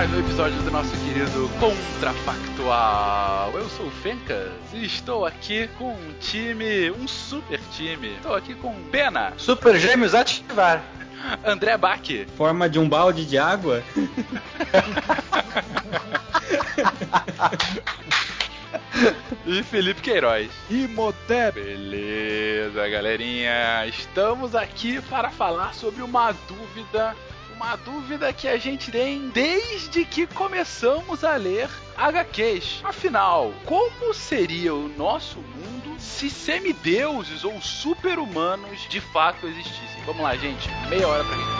Mais um episódio do nosso querido Contrafactual. Eu sou o Fencas e estou aqui com um time, um super time. Estou aqui com Pena. Super Gêmeos ativar. André Bach. Forma de um balde de água? e Felipe Queiroz. Imhotep. Beleza, galerinha. Estamos aqui para falar sobre uma dúvida uma dúvida que a gente tem desde que começamos a ler HQs. Afinal, como seria o nosso mundo se semideuses ou super-humanos de fato existissem? Vamos lá, gente. Meia hora pra gente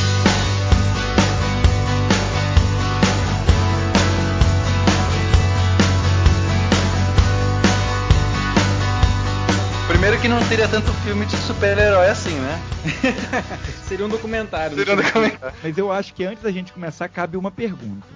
Primeiro que não teria tanto filme de super-herói assim, né? Seria um documentário. Seria um documentário. Mas eu acho que antes da gente começar, cabe uma pergunta.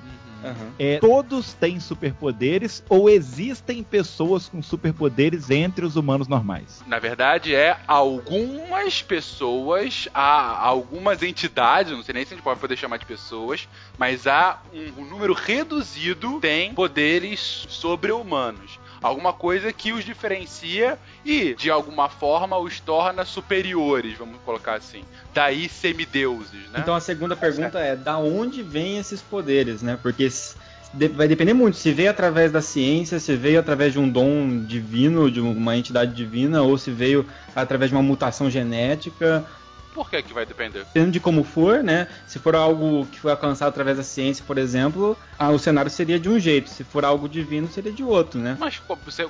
Uhum. É, todos têm superpoderes ou existem pessoas com superpoderes entre os humanos normais? Na verdade, é algumas pessoas, há algumas entidades, não sei nem se a gente pode poder chamar de pessoas, mas há um, um número reduzido tem poderes sobre-humanos alguma coisa que os diferencia e, de alguma forma, os torna superiores, vamos colocar assim. Daí semideuses, né? Então a segunda pergunta é, da onde vêm esses poderes, né? Porque vai depender muito se veio através da ciência, se veio através de um dom divino, de uma entidade divina, ou se veio através de uma mutação genética, por que, que vai depender? Dependendo de como for, né? Se for algo que foi alcançado através da ciência, por exemplo, ah, o cenário seria de um jeito. Se for algo divino, seria de outro, né? Mas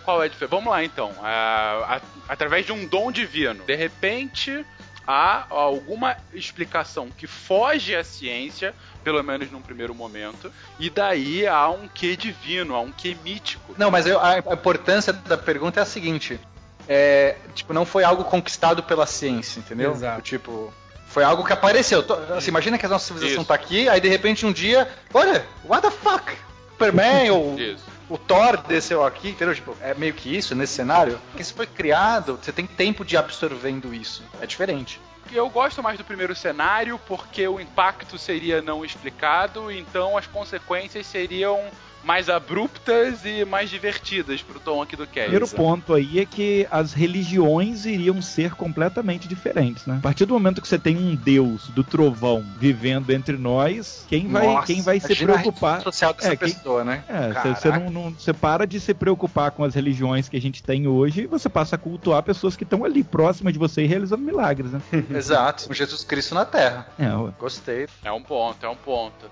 qual é a diferença? Vamos lá então. Ah, através de um dom divino, de repente há alguma explicação que foge à ciência, pelo menos num primeiro momento, e daí há um quê divino, há um quê mítico. Não, mas eu, a importância da pergunta é a seguinte: é, tipo, não foi algo conquistado pela ciência, entendeu? Exato. Tipo, foi algo que apareceu. Assim, imagina que a nossa civilização Isso. tá aqui, aí de repente um dia, olha, what the fuck? Superman ou o Thor desceu aqui, entendeu? Tipo, é meio que isso nesse cenário. Porque isso foi criado, você tem tempo de absorvendo isso. É diferente. Eu gosto mais do primeiro cenário porque o impacto seria não explicado, então as consequências seriam mais abruptas e mais divertidas pro tom aqui do cast. Primeiro ponto aí é que as religiões iriam ser completamente diferentes, né? A partir do momento que você tem um deus do trovão vivendo entre nós, quem vai, Nossa, quem vai se preocupar? social dessa é, pessoa, quem, né? É, você não, não, você para de se preocupar com as religiões que a gente tem hoje e você passa a cultuar pessoas que estão ali próximas de você e realizando milagres, né? Exato, Jesus Cristo na Terra. É, Gostei. É um ponto, é um ponto.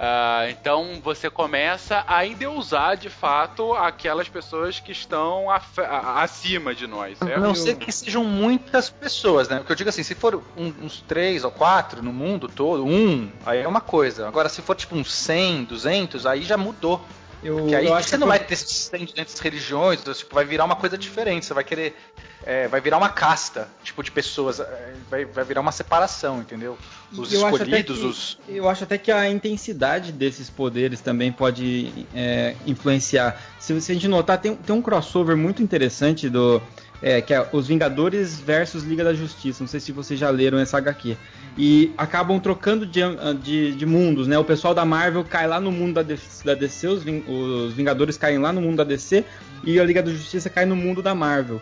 Uh, então você começa a endeusar de fato aquelas pessoas que estão acima de nós. Certo? Não sei que sejam muitas pessoas, né? Porque eu digo assim, se for um, uns três ou quatro no mundo todo, um, aí é uma coisa. Agora, se for tipo uns 100, 200, aí já mudou. Eu, Porque aí você não vai ter 100, 200 religiões, tipo, vai virar uma coisa diferente. Você vai querer é, vai virar uma casta, tipo, de pessoas. É, vai, vai virar uma separação, entendeu? Os eu escolhidos, que, os. Eu acho até que a intensidade desses poderes também pode é, influenciar. Se, se a gente notar, tem, tem um crossover muito interessante do. É, que é Os Vingadores versus Liga da Justiça. Não sei se vocês já leram essa HQ. E acabam trocando de, de, de mundos, né? O pessoal da Marvel cai lá no mundo da DC, da DC os, os Vingadores caem lá no mundo da DC e a Liga da Justiça cai no mundo da Marvel.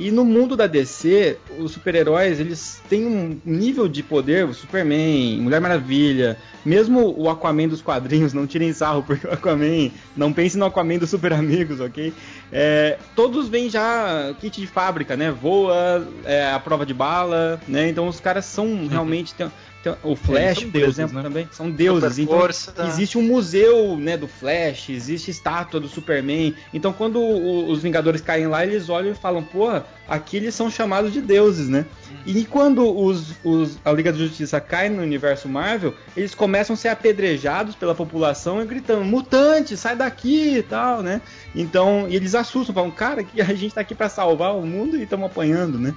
E no mundo da DC, os super-heróis, eles têm um nível de poder, o Superman, Mulher Maravilha, mesmo o Aquaman dos quadrinhos, não tirem sarro, porque o Aquaman, não pense no Aquaman dos Super Amigos, ok? É, todos vêm já kit de fábrica, né? Voa, é, a prova de bala, né? Então os caras são realmente... Tem, então, o Flash, por deuses, exemplo, né? também são deuses. Então, força, existe um museu né, do Flash, existe estátua do Superman. Então, quando o, os Vingadores caem lá, eles olham e falam: porra, aqui eles são chamados de deuses, né? E quando os, os, a Liga da Justiça cai no universo Marvel, eles começam a ser apedrejados pela população e gritando: mutante, sai daqui e tal, né? Então, eles assustam, falam: cara, que a gente tá aqui para salvar o mundo e estamos apanhando, né?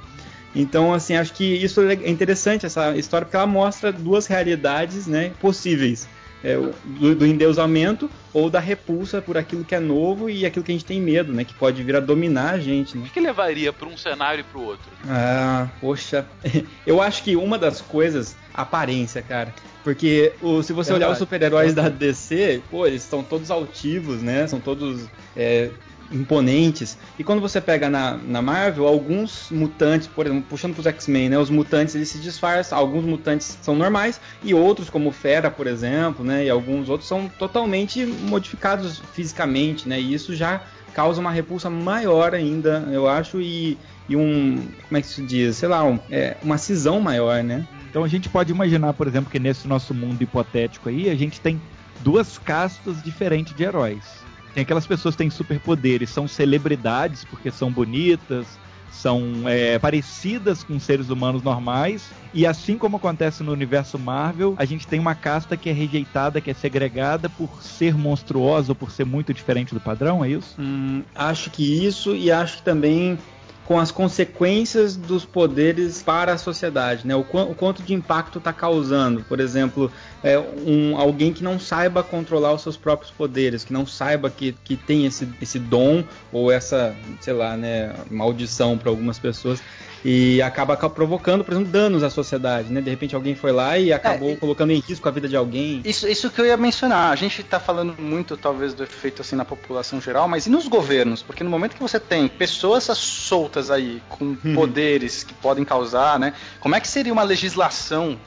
Então, assim, acho que isso é interessante, essa história, porque ela mostra duas realidades né, possíveis. É, do, do, endeusamento ou da repulsa por aquilo que é novo e aquilo que a gente tem medo, né? Que pode vir a dominar a gente, né? O que levaria para um cenário e para o outro? Ah, poxa. Eu acho que uma das coisas, aparência, cara. Porque o, se você é olhar os super-heróis da DC, pô, eles estão todos altivos, né? São todos é, imponentes. E quando você pega na, na Marvel, alguns mutantes, por exemplo, puxando pros X-Men, né? Os mutantes eles se disfarçam, alguns mutantes são normais e outros, como Fera, por exemplo, né? E alguns outros são totalmente modificados fisicamente, né? E isso já causa uma repulsa maior ainda, eu acho, e, e um. Como é que se diz? Sei lá, um, é, uma cisão maior, né? Então a gente pode imaginar, por exemplo, que nesse nosso mundo hipotético aí, a gente tem duas castas diferentes de heróis tem aquelas pessoas que têm superpoderes, são celebridades porque são bonitas, são é, parecidas com seres humanos normais. E assim como acontece no universo Marvel, a gente tem uma casta que é rejeitada, que é segregada por ser monstruosa ou por ser muito diferente do padrão, é isso? Hum, acho que isso e acho que também com as consequências dos poderes para a sociedade, né? O, qu o quanto de impacto está causando, por exemplo, é, um, alguém que não saiba controlar os seus próprios poderes, que não saiba que, que tem esse, esse dom ou essa, sei lá, né, maldição para algumas pessoas e acaba provocando, por exemplo, danos à sociedade, né? De repente alguém foi lá e acabou é, colocando em risco a vida de alguém. Isso, isso que eu ia mencionar. A gente está falando muito, talvez, do efeito assim na população geral, mas e nos governos? Porque no momento que você tem pessoas soltas aí com uhum. poderes que podem causar, né? Como é que seria uma legislação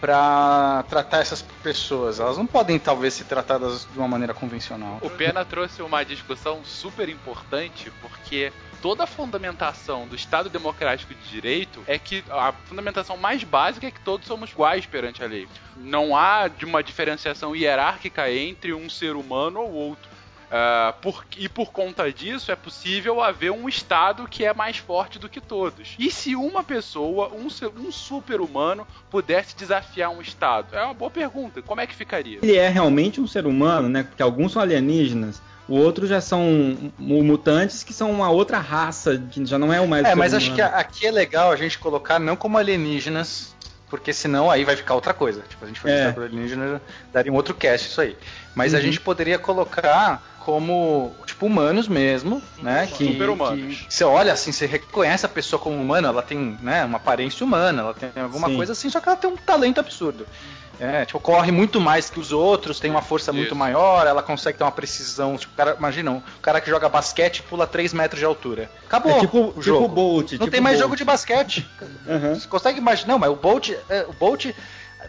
para tratar essas pessoas. Elas não podem, talvez, ser tratadas de uma maneira convencional. O Pena trouxe uma discussão super importante, porque toda a fundamentação do Estado Democrático de Direito é que a fundamentação mais básica é que todos somos iguais perante a lei. Não há de uma diferenciação hierárquica entre um ser humano ou outro. Uh, por, e por conta disso é possível haver um Estado que é mais forte do que todos. E se uma pessoa, um, um super-humano, pudesse desafiar um Estado? É uma boa pergunta. Como é que ficaria? Ele é realmente um ser humano, né? Porque alguns são alienígenas. O outro já são mutantes que são uma outra raça, que já não é o mais. É, mas acho que aqui é legal a gente colocar não como alienígenas, porque senão aí vai ficar outra coisa. Tipo, a gente for é. por alienígenas, daria um outro cast isso aí. Mas uhum. a gente poderia colocar como, tipo, humanos mesmo, né? Que, Super-humanos. que Você olha assim, você reconhece a pessoa como humana, ela tem, né, uma aparência humana, ela tem alguma Sim. coisa assim, só que ela tem um talento absurdo. É, tipo, corre muito mais que os outros, tem uma força muito Isso. maior, ela consegue ter uma precisão. Tipo, o cara, imagina, um cara que joga basquete e pula 3 metros de altura. Acabou É tipo, o tipo jogo. o Bolt. Não tipo tem mais Bolt. jogo de basquete. Aham. Você consegue imaginar? Não, mas o Bolt, é, o Bolt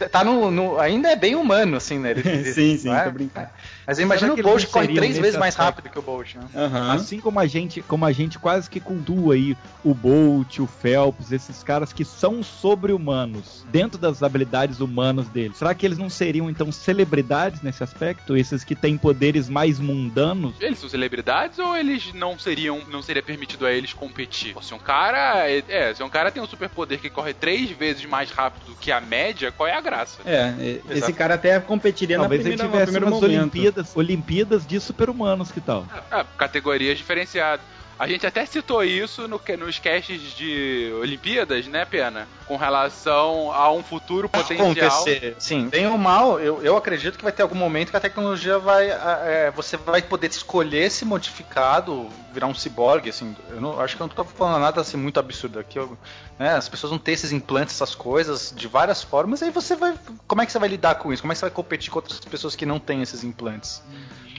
tá no, no- ainda é bem humano, assim, né? Ele- ele- sim, sim, é? tô brincando. Mas imagina o Bolt corre três vezes mais aspecto? rápido que o Bolt, né? Aham. Assim como a gente, como a gente quase que cultua aí o Bolt, o Phelps, esses caras que são sobre-humanos, dentro das habilidades humanas deles. Será que eles não seriam então celebridades nesse aspecto? Esses que têm poderes mais mundanos? Eles são celebridades ou eles não seriam, não seria permitido a eles competir? Pô, Se um cara, é, é, se um cara tem um superpoder que corre três vezes mais rápido que a média, qual é a graça? É, esse Exato. cara até competiria Talvez na ele primeira, no tivesse primeiro umas momento. Olimpíadas, Olimpíadas de super-humanos, que tal? Ah, categorias diferenciadas. A gente até citou isso no, nos casts de Olimpíadas, né, Pena? Com relação a um futuro potencial. acontecer. Sim, bem ou mal, eu, eu acredito que vai ter algum momento que a tecnologia vai. é, você vai poder escolher esse modificado, virar um ciborgue, assim. Eu não, acho que eu não tô falando nada assim muito absurdo aqui. eu- né, as pessoas vão ter esses implantes, essas coisas, de várias formas, aí você vai. Como é que você vai lidar com isso? Como é que você vai competir com outras pessoas que não têm esses implantes?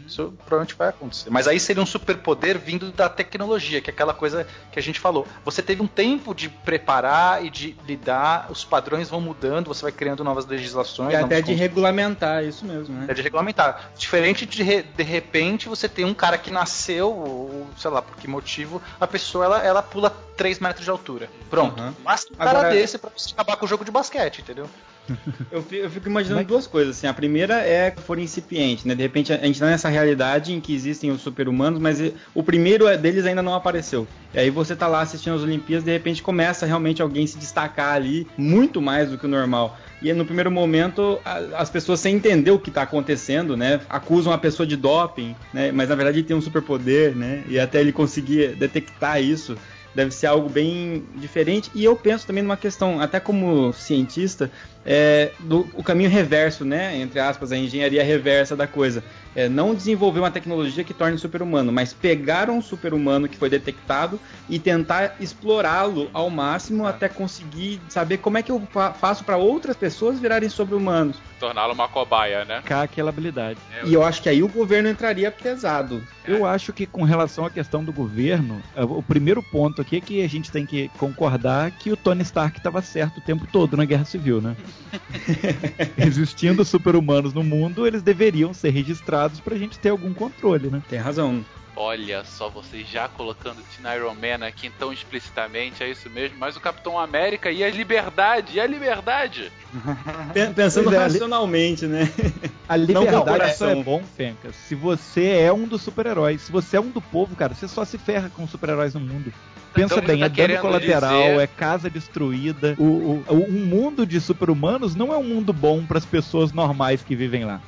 Isso provavelmente vai acontecer. Mas aí seria um superpoder vindo da tecnologia, que é aquela coisa que a gente falou. Você teve um tempo de preparar e de lidar, os padrões vão mudando, você vai criando novas legislações. E até de regulamentar, isso mesmo, né? É de regulamentar. Diferente de re- de repente você tem um cara que nasceu, ou, sei lá, por que motivo, a pessoa ela, ela pula 3 metros de altura. Pronto. Uhum. Basta um cara Agora- desse pra você acabar com o jogo de basquete, entendeu? Eu fi- eu fico imaginando duas coisas, assim. A primeira é que for incipiente, né? De repente a gente tá nessa realidade em que existem os super-humanos, mas o primeiro é- deles ainda não apareceu. E aí você tá lá assistindo as Olimpíadas, de repente começa realmente alguém se destacar ali muito mais do que o normal. E aí, no primeiro momento, a- as pessoas sem entender o que tá acontecendo, né? Acusam a pessoa de doping, né? Mas na verdade ele tem um superpoder, né? E até ele conseguir detectar isso deve ser algo bem diferente. E eu penso também numa questão, até como cientista, é, do o caminho reverso, né? Entre aspas, a engenharia reversa da coisa. É, não desenvolver uma tecnologia que torne super-humano, mas pegar um super-humano que foi detectado e tentar explorá-lo ao máximo até conseguir saber como é que eu fa- faço para outras pessoas virarem sobre-humanos. Torná-lo uma cobaia, né? Cá aquela habilidade. E eu acho que aí o governo entraria pesado. Eu acho que com relação à questão do governo, eh, o primeiro ponto aqui é que a gente tem que concordar que o Tony Stark estava certo o tempo todo na Guerra Civil, né? Existindo super-humanos no mundo, eles deveriam ser registrados pra gente ter algum controle, né? Tem razão. Olha só, vocês já colocando Teen Iron Man aqui tão explicitamente, é isso mesmo. Mas o Capitão América e a liberdade, e a liberdade? Pen- Pensando é, ali- racionalmente, né? A liberdade só é bom, Fencas, se você é um dos super-heróis. Se você é um do povo, cara, você só se ferra com super-heróis no mundo. Pensa Então você bem, tá é dano colateral, dizer- é casa destruída. O, o, o- um mundo de super-humanos não é um mundo bom para as pessoas normais que vivem lá.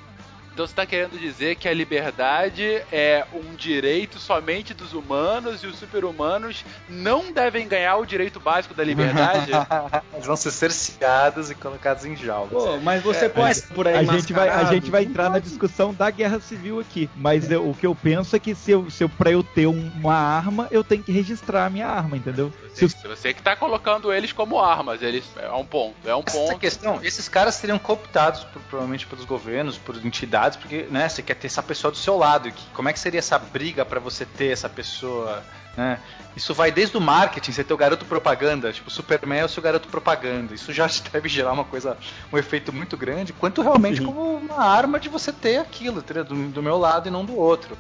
Então você tá querendo dizer que a liberdade é um direito somente dos humanos e os super-humanos não devem ganhar o direito básico da liberdade? Eles vão ser cerceados e colocados em jaulas. Pô, mas você É, pode por aí A gente, vai, a gente vai entrar na discussão da guerra civil aqui. Mas eu- o que eu penso é que se eu, se eu, pra eu ter um- uma arma, eu tenho que registrar a minha arma, entendeu? Se os- Se você que tá colocando eles como armas, eles é um ponto, é um Essa ponto. questão, esses caras seriam cooptados por- provavelmente pelos governos, por entidades, porque né, você quer ter essa pessoa do seu lado. que- como é que seria essa briga pra você ter essa pessoa? Né? Isso vai desde o marketing, você ter o garoto propaganda, tipo, Superman é o seu garoto propaganda. Isso já deve gerar uma coisa, um efeito muito grande, quanto realmente como uma arma de você ter aquilo? Do, do meu lado e não do outro.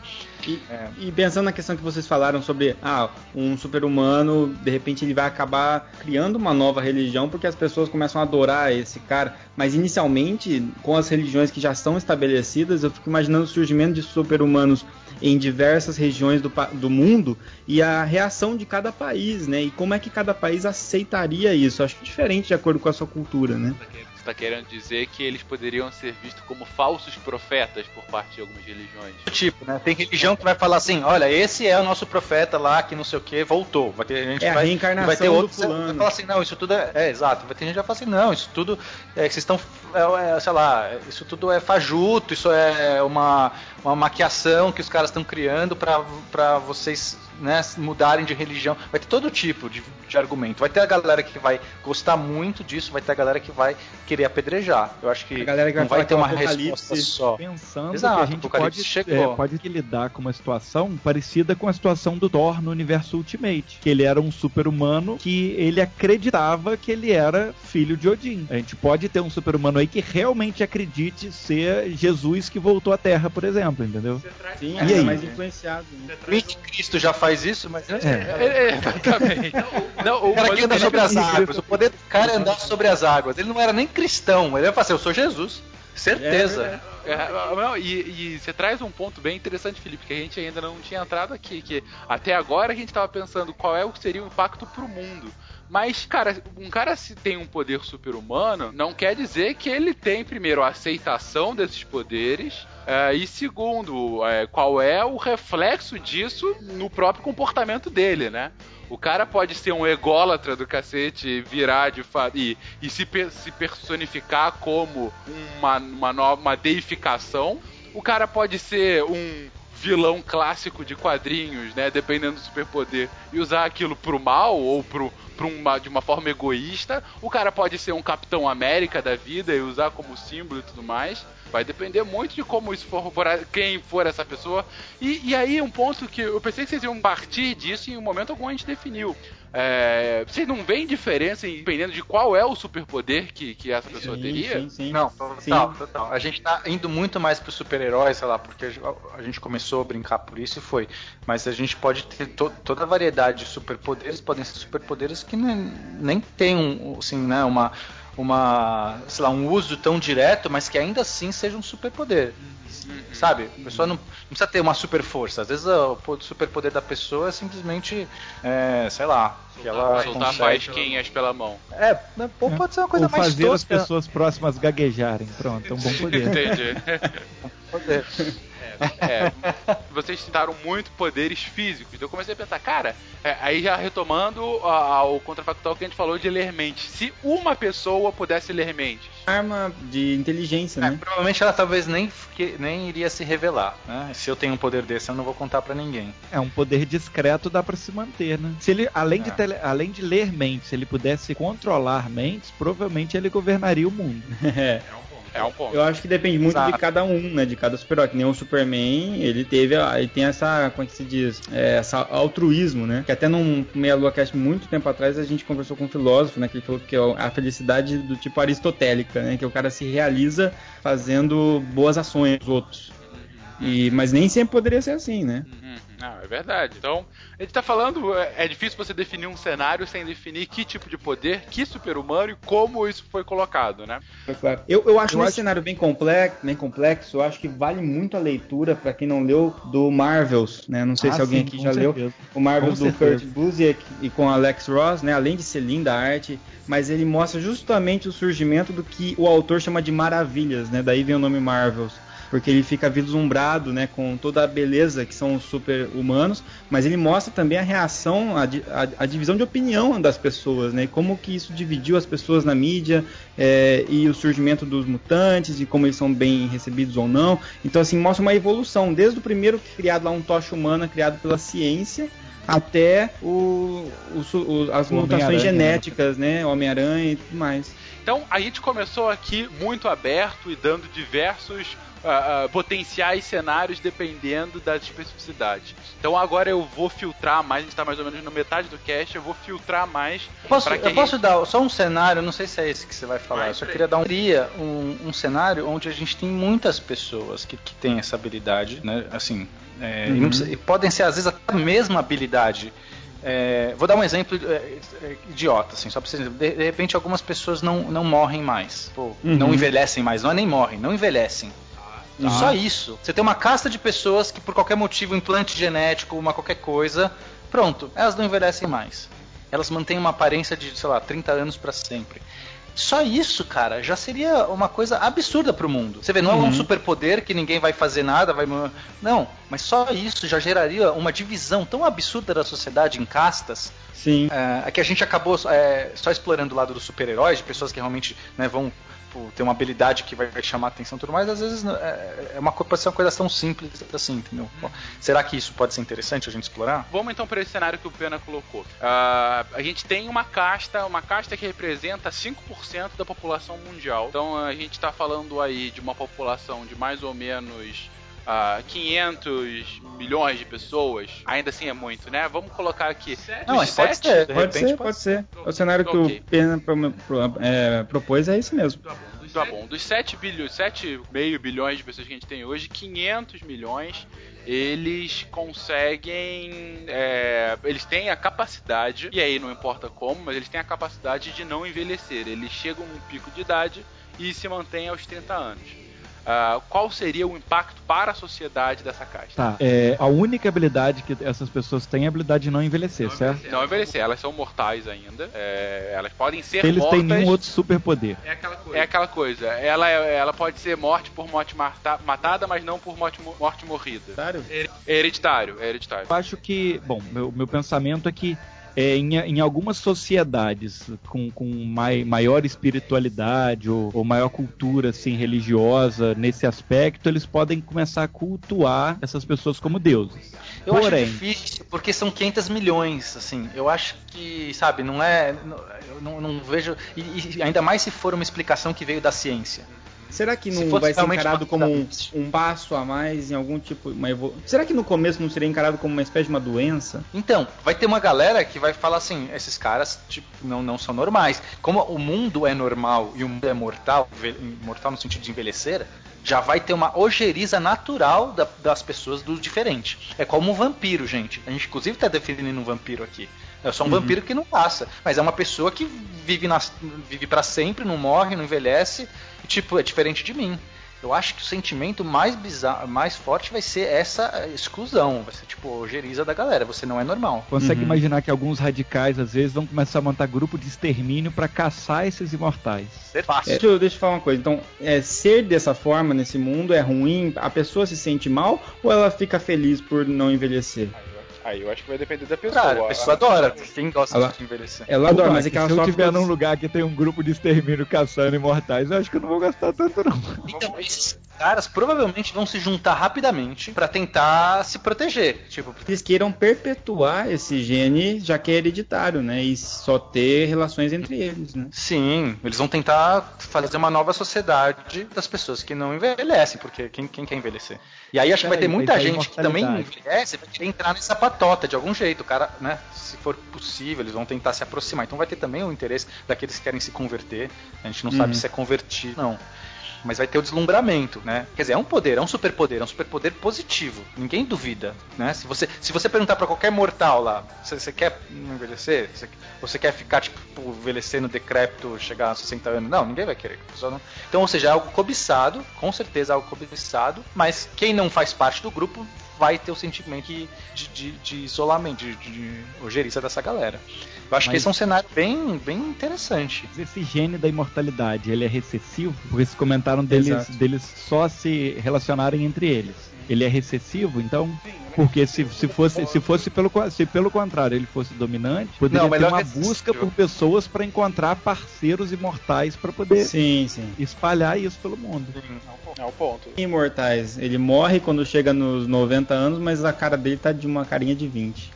E, É. e pensando na questão que vocês falaram sobre ah, um super-humano, de repente ele vai acabar criando uma nova religião porque as pessoas começam a adorar esse cara. Mas inicialmente, com as religiões que já estão estabelecidas, eu fico imaginando o surgimento de super-humanos em diversas regiões do, do mundo e a reação de cada país, né? E como é que cada país aceitaria isso? Acho que diferente de acordo com a sua cultura, né? Você tá querendo dizer que eles poderiam ser vistos como falsos profetas por parte de algumas religiões? Tipo, né? Tem religião que vai falar assim: olha, esse é o nosso profeta lá, que não sei o que, voltou. Vai ter a gente É a vai, reencarnação vai ter do outros. fulano. Vai falar assim: não, isso tudo é. É, exato. Vai ter gente que vai falar assim: não, isso tudo. É, que vocês estão. É, é, sei lá, isso tudo é fajuto, isso é uma, uma maquiação que os caras estão criando pra vocês né, mudarem de religião. Vai ter todo tipo de, de argumento. Vai ter a galera que vai gostar muito disso, vai ter a galera que vai querer apedrejar. Eu acho que A galera que vai não vai ter que é uma resposta só. Pensando Exato, que a o gente Apocalipse pode, chegou. é, pode lidar com uma situação parecida com a situação do Thor no universo Ultimate. Que ele era um super-humano que ele acreditava que ele era filho de Odin. A gente pode ter um super-humano aí que realmente acredite ser Jesus que voltou à Terra, por exemplo, entendeu? Sim, E é aí? mais influenciado. Né? O anticristo já faz isso, mas É. É, é, exatamente. Não, O cara que anda sobre as águas, o poder do cara é andar sobre as águas. Ele não era nem cristão, ele ia falar assim, eu sou Jesus. Certeza. É, não, e, e você traz um ponto bem interessante, Felipe, que a gente ainda não tinha entrado aqui, que até agora a gente estava pensando qual é o que seria o impacto pro mundo. Mas, cara, um cara se tem um poder super-humano, não quer dizer que ele tem, primeiro, a aceitação desses poderes, é, e segundo, é, qual é o reflexo disso no próprio comportamento dele, né? O cara pode ser um ególatra do cacete virar de fato e, e se, se personificar como uma, uma, uma deificação. O cara pode ser um vilão clássico de quadrinhos, né? Dependendo do superpoder, e usar aquilo pro mal ou pro, pro uma, de uma forma egoísta. O cara pode ser um Capitão América da vida e usar como símbolo e tudo mais. Vai depender muito de como isso for, for quem for essa pessoa. E, e aí, um ponto que eu pensei que vocês iam partir disso e em um momento algum a gente definiu. É, vocês não veem diferença em- dependendo de qual é o superpoder que, que essa pessoa Sim, teria? sim, sim. Não, Sim. total, total. A gente tá indo muito mais pros super-heróis, sei lá, porque a- a gente começou a brincar por isso e foi. Mas a gente pode ter to- toda a variedade de superpoderes, podem ser superpoderes que nem, nem tem um, assim, né, uma, uma, sei lá, um uso tão direto, mas que ainda assim seja um superpoder. Sabe? A pessoa não, não precisa ter uma super força. Às vezes o po- superpoder da pessoa é simplesmente, é, sei lá, que ela Soltar faísquinhas pela mão. É, né, ou pode ser uma coisa Ou mais fazer as tosca. pessoas próximas gaguejarem. Pronto, é um bom poder. Entendi. Poder. É, vocês citaram muito poderes físicos. Então eu comecei a pensar, cara, é, aí já retomando ao contrafactual que a gente falou de ler mentes. Se uma pessoa pudesse ler mentes, Arma de inteligência, É, né? provavelmente ela talvez nem, nem iria se revelar. Né? Se eu tenho um poder desse, eu não vou contar pra ninguém. É um poder discreto, dá pra se manter, né? Se ele, além, de É. tele- além de ler mentes, se ele pudesse controlar mentes, provavelmente ele governaria o mundo. É. é um ponto. Eu acho que depende muito Exato. de cada um, né? De cada super-herói. Que nem o Superman, ele teve. Ele tem essa. Como é que se diz? É, essa altruísmo, né? Que até num Meia Lua Cast muito tempo atrás a gente conversou com um filósofo, né? Que ele falou que é a felicidade do tipo aristotélica, né? Que o cara se realiza fazendo boas ações aos outros. E, mas nem sempre poderia ser assim, né? Uhum, Não, é verdade. Então, a gente tá falando, é, é difícil você definir um cenário sem definir que tipo de poder, que super-humano e como isso foi colocado, né? É claro. Eu, eu acho Eu esse acho- cenário bem complexo, bem complexo. Eu acho que vale muito a leitura para quem não leu do Marvels, né? Não sei Ah, se alguém sim, aqui já leu certeza. o Marvels Com do certeza. Kurt Busiek e com Alex Ross, né? Além de ser linda a arte, mas ele mostra justamente o surgimento do que o autor chama de maravilhas, né? Daí vem o nome Marvels. Porque ele fica vislumbrado, né, com toda a beleza que são os super-humanos, mas ele mostra também a reação, a, a- a divisão de opinião das pessoas, né, como que isso dividiu as pessoas na mídia, é, e o surgimento dos mutantes, e como eles são bem recebidos ou não. Então, assim, mostra uma evolução, desde o primeiro criado lá, um tocha humana criado pela ciência, até o, o o- as O mutações Homem-Aranha, genéticas, né, Homem-Aranha e tudo mais. Então, a gente começou aqui muito aberto e dando diversos ah, ah, potenciais cenários dependendo das especificidades. Então, agora eu vou filtrar mais, a gente tá mais ou menos na metade do cast, eu vou filtrar mais. Posso, eu posso gente- dar só um cenário, não sei se é esse que você vai falar, Vai, eu só queria dar um, um, um cenário onde a gente tem muitas pessoas que, que têm essa habilidade, né? Assim, é, e, não precisa- e podem ser às vezes até a mesma habilidade. É, vou dar um exemplo é, é, idiota, assim, só pra vocês de, de repente algumas pessoas não, não morrem mais, pô, Uhum. não envelhecem mais, não é nem morrem, não envelhecem. Tá. Só isso. Você tem uma casta de pessoas que por qualquer motivo, implante genético, uma qualquer coisa, pronto, elas não envelhecem mais. Elas mantêm uma aparência de, sei lá, 30 anos pra sempre. Só isso, cara, já seria uma coisa absurda pro mundo. Você vê, não é Uhum. um superpoder que ninguém vai fazer nada, vai. Não, mas só isso já geraria uma divisão tão absurda da sociedade em castas Sim. é, que a gente acabou é, só explorando o lado dos super-heróis, de pessoas que realmente né, vão pô, ter uma habilidade que vai, chamar a atenção e tudo mais, às vezes né, é, é uma, pode ser uma coisa tão simples assim, entendeu? Bom, será que isso pode ser interessante a gente explorar? Vamos então para esse cenário que o Pena colocou. Ah, a gente tem uma casta, uma casta que representa 5% da população mundial. Então a gente está falando aí de uma população de mais ou menos ah, 500 milhões de pessoas. Ainda assim é muito, né? Vamos colocar aqui. Não, Dos mas pode sete- ser, de Pode repente ser, pode ser. O cenário que o Pena pro- pro- é, propôs é esse mesmo. Tá bom, dos 7 bilhões, 7,5 bilhões de pessoas que a gente tem hoje, 500 milhões, eles conseguem. é, eles têm a capacidade, e aí não importa como, mas eles têm a capacidade de não envelhecer. Eles chegam num pico de idade e se mantêm aos 30 anos. Ah, qual seria o impacto para a sociedade dessa caixa? Tá. É, a única habilidade que essas pessoas têm é a habilidade de não envelhecer, certo? Não envelhecer, elas são mortais ainda. é, elas podem ser Eles mortas. têm nenhum outro superpoder. É aquela coisa. É aquela coisa. Ela, ela pode ser morte por morte mata- matada, mas não por morte, mo- morte morrida. Sério? É hereditário, é hereditário. Eu acho que, bom, meu, meu pensamento é que é, em, em algumas sociedades com, com mai, maior espiritualidade ou, ou maior cultura assim, religiosa nesse aspecto, eles podem começar a cultuar essas pessoas como deuses. Eu Porém, acho difícil, porque são 500 milhões, assim. Eu acho que, sabe, não é. não- Eu não, não vejo. E, e ainda mais se for uma explicação que veio da ciência. Será que Se não fosse vai ser encarado como um, um passo a mais em algum tipo. Uma evolu... Será que no começo não seria encarado como uma espécie de uma doença? Então, vai ter uma galera que vai falar assim: esses caras tipo, não, não são normais. Como o mundo é normal e o mundo é mortal, mortal no sentido de envelhecer, já vai ter uma ojeriza natural da- das pessoas do diferente. É como um vampiro, gente. A gente, inclusive, tá definindo um vampiro aqui. É só um vampiro que não passa, mas é uma pessoa que vive, vive para sempre, não morre, não envelhece, tipo, é diferente de mim. Eu acho que o sentimento mais bizarro, mais forte vai ser essa exclusão, vai ser tipo ojeriza da galera, você não é normal. consegue Uhum. imaginar que alguns radicais às vezes vão começar a montar grupo de extermínio para caçar esses imortais. Ser fácil. É, deixa, eu, deixa eu falar uma coisa. Então, é, ser dessa forma nesse mundo é ruim? A pessoa se sente mal ou ela fica feliz por não envelhecer? Aí eu acho que vai depender da pessoa. Cara, a pessoa adora. Quem gosta Ela- de envelhecer? Ela adora, mas é que ela se eu estiver num lugar que tem um grupo de extermínio caçando imortais, eu acho que eu não vou gastar tanto não. Então, esses caras provavelmente vão se juntar rapidamente pra tentar se proteger. Tipo, Eles queiram perpetuar esse gene, já que é hereditário, né? E só ter relações entre eles, né? sim, eles vão tentar fazer uma nova sociedade das pessoas que não envelhecem, porque quem, quem quer envelhecer? E aí acho que vai ter muita gente que também envelhece vai querer entrar nessa patota de algum jeito. O cara, né? Se for possível, eles vão tentar se aproximar. Então vai ter também o interesse daqueles que querem se converter. A gente não Uhum. sabe se é convertir, não. Mas vai ter o deslumbramento, né? Quer dizer, é um poder, é um superpoder, é um superpoder positivo. Ninguém duvida, né? Se você, se você perguntar pra qualquer mortal lá, você, você quer envelhecer? Você, você quer ficar, tipo, envelhecendo decrépito, chegar a 60 anos? Não, ninguém vai querer. Não- Então, ou seja, é algo cobiçado, com certeza é algo cobiçado, mas quem não faz parte do grupo vai ter o sentimento de, de, de isolamento, de, de ojeriza dessa galera. Eu acho que Mas- esse é um cenário bem, bem interessante. Esse gene da imortalidade, ele é recessivo? Porque eles comentaram deles, Exato. deles só se relacionarem entre eles. Ele é recessivo, então, porque se, se fosse se fosse pelo se pelo contrário ele fosse dominante, poderia Não, ter melhor uma recessivo. busca por pessoas para encontrar parceiros imortais para poder Sim, sim. espalhar isso pelo mundo. É o ponto. Imortais. Ele morre quando chega nos 90 anos, mas a cara dele tá de uma carinha de 20.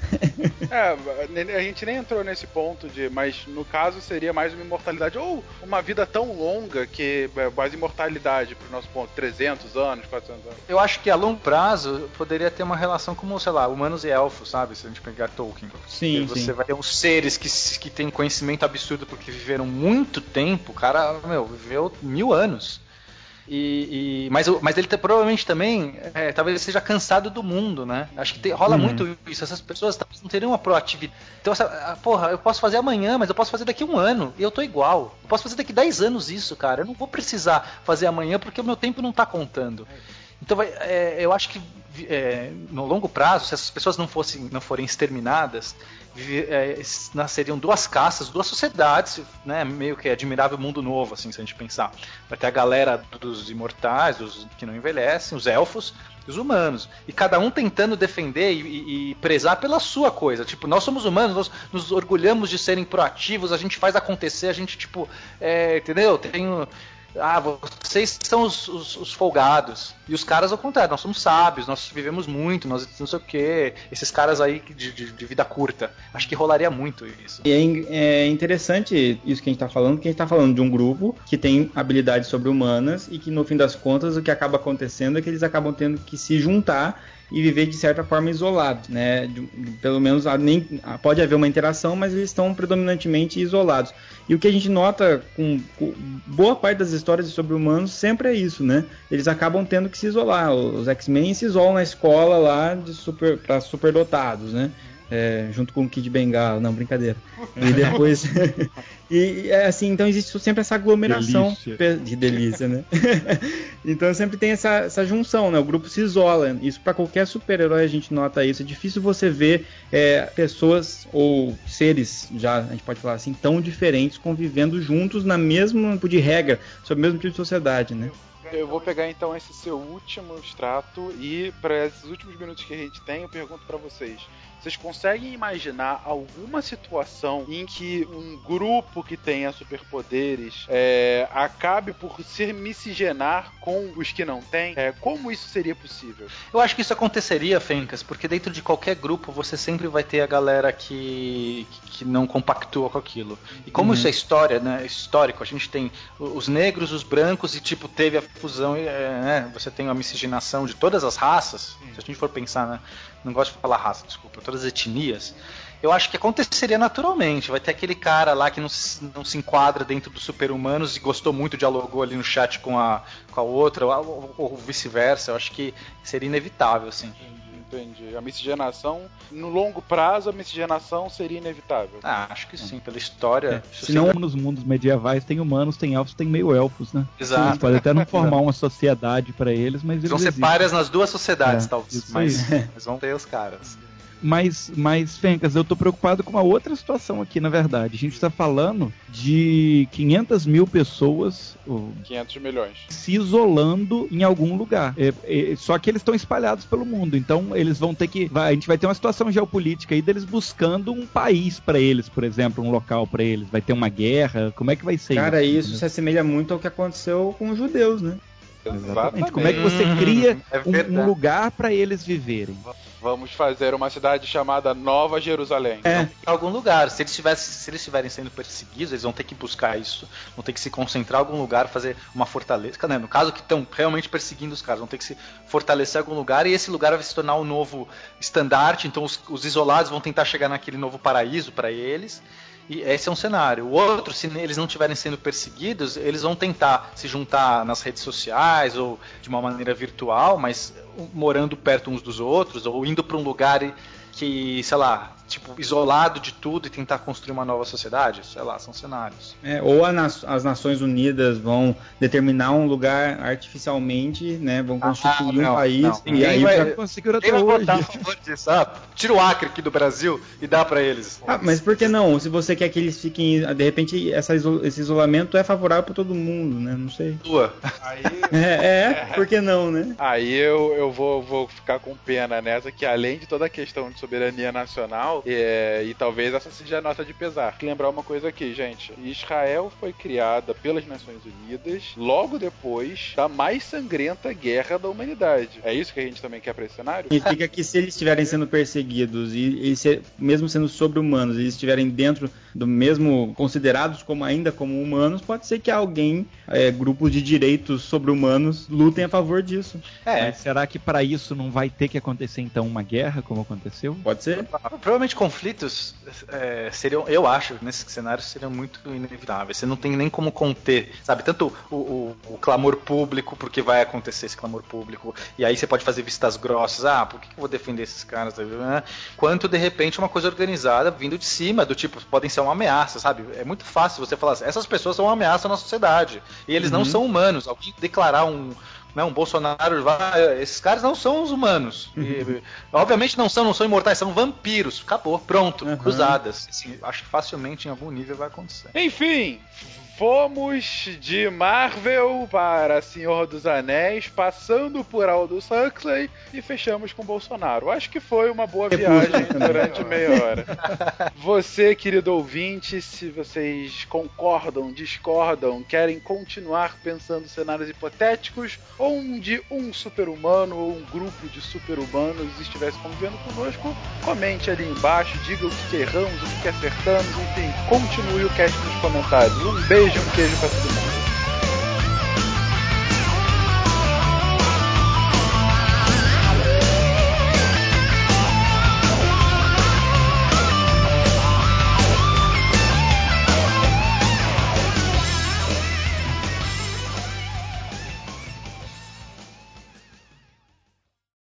É, a gente nem entrou nesse ponto de, mas no caso seria mais uma imortalidade ou uma vida tão longa que é, mais imortalidade pro nosso ponto, 300 anos, 400 anos. Eu acho que a longo prazo poderia ter uma relação como, sei lá, humanos e elfos, sabe? Se a gente pegar Tolkien. Sim, E você sim. vai ter uns seres que, que têm conhecimento absurdo porque viveram muito tempo. O cara, meu, viveu mil anos. E, e- mas, mas ele tá- provavelmente também, é, talvez seja cansado do mundo, né? Acho que tem- rola Uhum. muito isso. Essas pessoas talvez não teriam uma proatividade. Então, essa, ah, porra, eu posso fazer amanhã, mas eu posso fazer daqui a um ano. E eu tô igual. Eu posso fazer daqui 10 anos isso, cara. Eu não vou precisar fazer amanhã porque o meu tempo não tá contando. Então vai, é, eu acho que é, no longo prazo, se essas pessoas não fossem, não forem exterminadas, é, nasceriam duas caças, duas sociedades, né? Meio que admirável mundo novo, assim, se a gente pensar. Vai ter a galera dos imortais, dos que não envelhecem, os elfos, os humanos. E cada um tentando defender e, e, e, prezar pela sua coisa. Tipo, nós somos humanos, nós nos orgulhamos de serem proativos, a gente faz acontecer, a gente, tipo, é, entendeu? Tem ah, vocês são os, os, os, folgados. E os caras ao contrário, nós somos sábios, nós vivemos muito, nós não sei o que. Esses caras aí de, de, de, vida curta. Acho que rolaria muito isso. E é, é interessante isso que a gente tá falando, que a gente tá falando de um grupo que tem habilidades sobre-humanas e que no fim das contas o que acaba acontecendo é que eles acabam tendo que se juntar e viver de certa forma isolados, né? De, pelo menos nem pode haver uma interação, mas eles estão predominantemente isolados. E o que a gente nota com, com boa parte das histórias sobre humanos sempre é isso, né? Eles acabam tendo que se isolar. Os X-Men se isolam na escola lá de super para superdotados, né? É, junto com o Kid Bengala, não, brincadeira. E depois. e é, assim, então existe sempre essa aglomeração delícia. de delícia, né? então sempre tem essa, essa junção, né? O grupo se isola. Isso para qualquer super-herói a gente nota isso. É difícil você ver é, pessoas ou seres, já a gente pode falar assim, tão diferentes convivendo juntos na mesma tipo de regra, sob o mesmo tipo de sociedade, né? Eu vou pegar então esse seu último extrato e para esses últimos minutos que a gente tem, eu pergunto para vocês: vocês conseguem imaginar alguma situação em que um grupo que tenha superpoderes é, acabe por se miscigenar com os que não têm? É, como isso seria possível? Eu acho que isso aconteceria, Fencas, porque dentro de qualquer grupo você sempre vai ter a galera que, que não compactua com aquilo. E como uhum. isso é história, né, histórico, a gente tem os negros, os brancos e tipo teve a fusão, é, né, você tem uma miscigenação de todas as raças. Se a gente for pensar, né, não gosto de falar raça, desculpa, todas as etnias, eu acho que aconteceria naturalmente. Vai ter aquele cara lá que não se, não se enquadra dentro dos super-humanos e gostou muito, dialogou ali no chat com a, com a outra, ou, ou vice-versa. Eu acho que seria inevitável, assim. A miscigenação, no longo prazo, a miscigenação seria inevitável. Ah, acho que sim, pela história. É. Se não nos mundos medievais tem humanos, tem elfos, tem meio elfos, né? Exato. Eles podem até não formar uma sociedade para eles, mas eles vão ser páreas nas duas sociedades, é, talvez. Mas, mas vão ter os caras. Mas, mas, Fencas, eu tô preocupado com uma outra situação aqui, na verdade. A gente está falando de 500 mil pessoas. 500 milhões. Se isolando em algum lugar. É, é, só que eles estão espalhados pelo mundo. Então, eles vão ter que. Vai, a gente vai ter uma situação geopolítica aí deles buscando um país para eles, por exemplo, um local para eles. Vai ter uma guerra. Como é que vai ser Cara, isso? Cara, isso se assemelha muito ao que aconteceu com os judeus, né? Exatamente. Como é que você cria é um, um, lugar para eles viverem? Vamos fazer uma cidade chamada Nova Jerusalém. É. Em algum lugar. Se eles, tivessem, se eles estiverem sendo perseguidos, eles vão ter que buscar isso. Vão ter que se concentrar em algum lugar, fazer uma fortaleza. Né? No caso que estão realmente perseguindo os caras, vão ter que se fortalecer em algum lugar e esse lugar vai se tornar um novo estandarte. Então os, os isolados vão tentar chegar naquele novo paraíso para eles. E esse é um cenário. O outro, se eles não estiverem sendo perseguidos, eles vão tentar se juntar nas redes sociais ou de uma maneira virtual, mas morando perto uns dos outros ou indo para um lugar que, sei lá, tipo, isolado de tudo e tentar construir uma nova sociedade? Sei lá, são cenários. É, ou na, as Nações Unidas vão determinar um lugar artificialmente, né? Vão ah, constituir ah, um país não. e aí vai, conseguiram até hoje. a favor disso. Ah, tira o Acre aqui do Brasil e dá para eles. Ah, mas por que não? Se você quer que eles fiquem, de repente essa, esse isolamento é favorável para todo mundo, né? Não sei. Tua. Aí, é, é, por que não, né? Aí eu, eu vou, vou ficar com pena nessa que além de toda a questão de soberania nacional, é, e talvez essa seja a nota de pesar. Lembrar uma coisa aqui, gente: Israel foi criada pelas Nações Unidas logo depois da mais sangrenta guerra da humanidade. É isso que a gente também quer para esse cenário? Significa que se eles estiverem sendo perseguidos e, e se, mesmo sendo sobre-humanos, eles estiverem dentro do mesmo considerados como ainda como humanos, pode ser que alguém, é, grupos de direitos sobre-humanos, lutem a favor disso. É. Mas será que para isso não vai ter que acontecer então uma guerra, como aconteceu? Pode ser. Provavelmente conflitos é, seriam, eu acho, nesse cenário seriam muito inevitáveis. Você não tem nem como conter, sabe? Tanto o, o, o clamor público, porque vai acontecer esse clamor público, e aí você pode fazer vistas grossas, ah, por que eu vou defender esses caras? Quanto de repente uma coisa organizada vindo de cima, do tipo, podem ser uma ameaça, sabe? É muito fácil você falar assim, essas pessoas são uma ameaça na sociedade, e eles uhum. não são humanos. Alguém declarar um Não, Bolsonaro vai. Esses caras não são os humanos. E, obviamente não são, não são imortais, são vampiros. Acabou, pronto, uhum. cruzadas. Assim, acho que facilmente em algum nível vai acontecer. Enfim, Fomos de Marvel para Senhor dos Anéis, passando por Aldous Huxley e fechamos com Bolsonaro. Acho que foi uma boa viagem durante meia hora. Você, querido ouvinte, se vocês concordam, discordam, querem continuar pensando cenários hipotéticos, onde um super-humano ou um grupo de super-humanos estivesse convivendo conosco, comente ali embaixo, diga o que erramos, o que acertamos, enfim, continue o cast nos comentários. Um beijo um queijo pra todo mundo.